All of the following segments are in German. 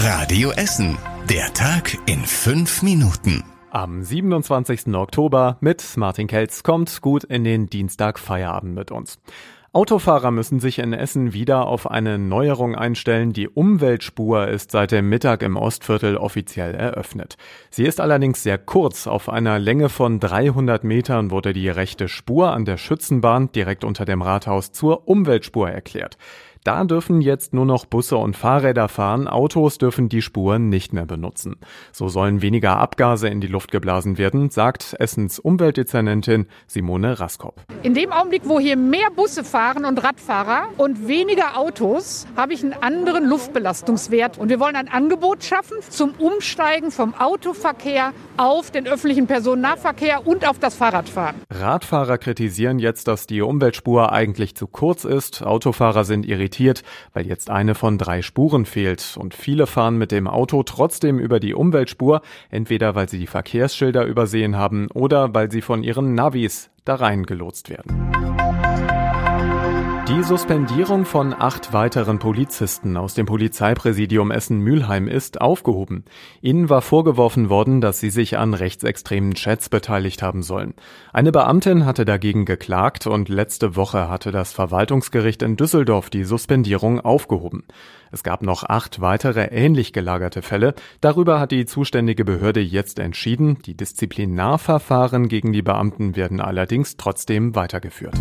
Radio Essen. Der Tag in fünf Minuten. Am 27. Oktober mit Martin Kelz kommt gut in den Dienstag Feierabend mit uns. Autofahrer müssen sich in Essen wieder auf eine Neuerung einstellen. Die Umweltspur ist seit dem Mittag im Ostviertel offiziell eröffnet. Sie ist allerdings sehr kurz. Auf einer Länge von 300 Metern wurde die rechte Spur an der Schützenbahn direkt unter dem Rathaus zur Umweltspur erklärt. Da dürfen jetzt nur noch Busse und Fahrräder fahren, Autos dürfen die Spuren nicht mehr benutzen. So sollen weniger Abgase in die Luft geblasen werden, sagt Essens Umweltdezernentin Simone Raskop. In dem Augenblick, wo hier mehr Busse fahren und Radfahrer und weniger Autos, habe ich einen anderen Luftbelastungswert. Und wir wollen ein Angebot schaffen zum Umsteigen vom Autoverkehr auf den öffentlichen Personennahverkehr und auf das Fahrradfahren. Radfahrer kritisieren jetzt, dass die Umweltspur eigentlich zu kurz ist. Autofahrer sind irritiert irritiert, weil jetzt eine von drei Spuren fehlt und viele fahren mit dem Auto trotzdem über die Umweltspur, entweder weil sie die Verkehrsschilder übersehen haben oder weil sie von ihren Navis da reingelotst werden. Die Suspendierung von acht weiteren Polizisten aus dem Polizeipräsidium Essen-Mülheim ist aufgehoben. Ihnen war vorgeworfen worden, dass sie sich an rechtsextremen Chats beteiligt haben sollen. Eine Beamtin hatte dagegen geklagt und letzte Woche hatte das Verwaltungsgericht in Düsseldorf die Suspendierung aufgehoben. Es gab noch acht weitere ähnlich gelagerte Fälle. Darüber hat die zuständige Behörde jetzt entschieden. Die Disziplinarverfahren gegen die Beamten werden allerdings trotzdem weitergeführt.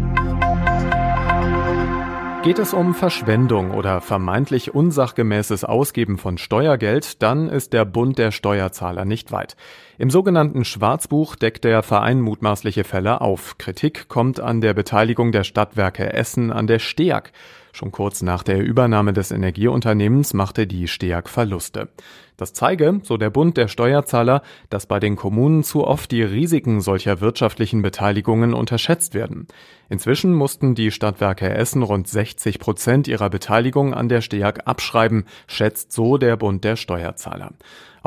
Geht es um Verschwendung oder vermeintlich unsachgemäßes Ausgeben von Steuergeld, dann ist der Bund der Steuerzahler nicht weit. Im sogenannten Schwarzbuch deckt der Verein mutmaßliche Fälle auf. Kritik kommt an der Beteiligung der Stadtwerke Essen an der STEAG. Schon kurz nach der Übernahme des Energieunternehmens machte die STEAG Verluste. Das zeige, so der Bund der Steuerzahler, dass bei den Kommunen zu oft die Risiken solcher wirtschaftlichen Beteiligungen unterschätzt werden. Inzwischen mussten die Stadtwerke Essen rund 60 Prozent ihrer Beteiligung an der STEAG abschreiben, schätzt so der Bund der Steuerzahler.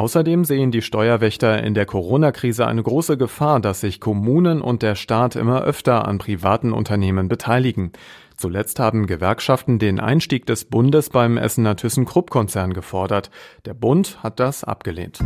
Außerdem sehen die Steuerwächter in der Corona-Krise eine große Gefahr, dass sich Kommunen und der Staat immer öfter an privaten Unternehmen beteiligen. Zuletzt haben Gewerkschaften den Einstieg des Bundes beim Essener ThyssenKrupp-Konzern gefordert. Der Bund hat das abgelehnt.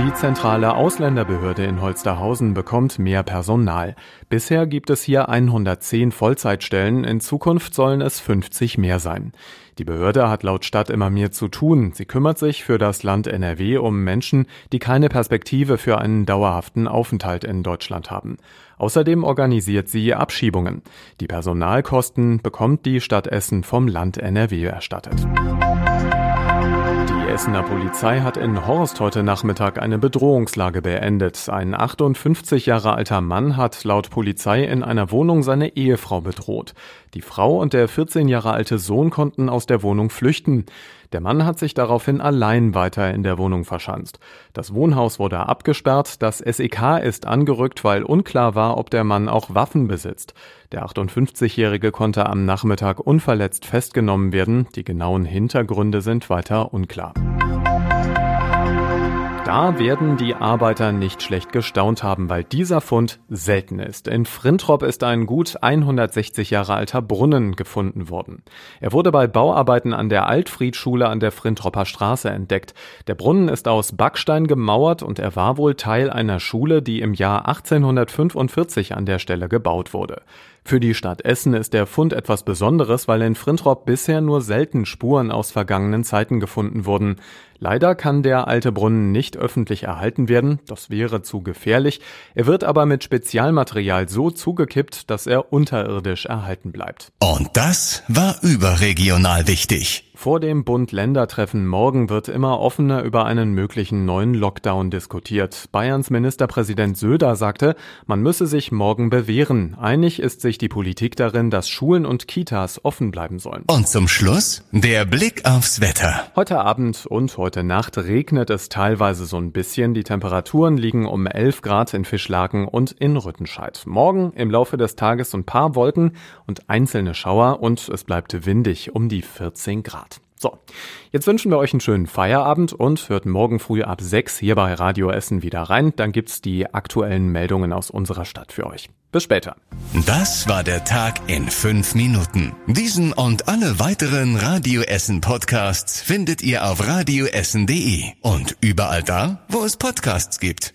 Die zentrale Ausländerbehörde in Holsterhausen bekommt mehr Personal. Bisher gibt es hier 110 Vollzeitstellen, in Zukunft sollen es 50 mehr sein. Die Behörde hat laut Stadt immer mehr zu tun. Sie kümmert sich für das Land NRW um Menschen, die keine Perspektive für einen dauerhaften Aufenthalt in Deutschland haben. Außerdem organisiert sie Abschiebungen. Die Personalkosten bekommt die Stadt Essen vom Land NRW erstattet. Essener Polizei hat in Horst heute Nachmittag eine Bedrohungslage beendet. Ein 58 Jahre alter Mann hat laut Polizei in einer Wohnung seine Ehefrau bedroht. Die Frau und der 14 Jahre alte Sohn konnten aus der Wohnung flüchten. Der Mann hat sich daraufhin allein weiter in der Wohnung verschanzt. Das Wohnhaus wurde abgesperrt, das SEK ist angerückt, weil unklar war, ob der Mann auch Waffen besitzt. Der 58-Jährige konnte am Nachmittag unverletzt festgenommen werden. Die genauen Hintergründe sind weiter unklar. Da werden die Arbeiter nicht schlecht gestaunt haben, weil dieser Fund selten ist. In Frintrop ist ein gut 160 Jahre alter Brunnen gefunden worden. Er wurde bei Bauarbeiten an der Altfriedschule an der Frintropper Straße entdeckt. Der Brunnen ist aus Backstein gemauert und er war wohl Teil einer Schule, die im Jahr 1845 an der Stelle gebaut wurde. Für die Stadt Essen ist der Fund etwas Besonderes, weil in Frintrop bisher nur selten Spuren aus vergangenen Zeiten gefunden wurden. Leider kann der alte Brunnen nicht öffentlich erhalten werden, das wäre zu gefährlich. Er wird aber mit Spezialmaterial so zugekippt, dass er unterirdisch erhalten bleibt. Und das war überregional wichtig. Vor dem Bund-Länder-Treffen morgen wird immer offener über einen möglichen neuen Lockdown diskutiert. Bayerns Ministerpräsident Söder sagte, man müsse sich morgen bewähren. Einig ist sich die Politik darin, dass Schulen und Kitas offen bleiben sollen. Und zum Schluss der Blick aufs Wetter. Heute Abend und heute Nacht regnet es teilweise so ein bisschen. Die Temperaturen liegen um 11 Grad in Fischlaken und in Rüttenscheid. Morgen im Laufe des Tages ein paar Wolken und einzelne Schauer und es bleibt windig um die 14 Grad. So, jetzt wünschen wir euch einen schönen Feierabend und hört morgen früh ab 6 hier bei Radio Essen wieder rein. Dann gibt's die aktuellen Meldungen aus unserer Stadt für euch. Bis später. Das war der Tag in fünf Minuten. Diesen und alle weiteren Radio Essen Podcasts findet ihr auf radioessen.de und überall da, wo es Podcasts gibt.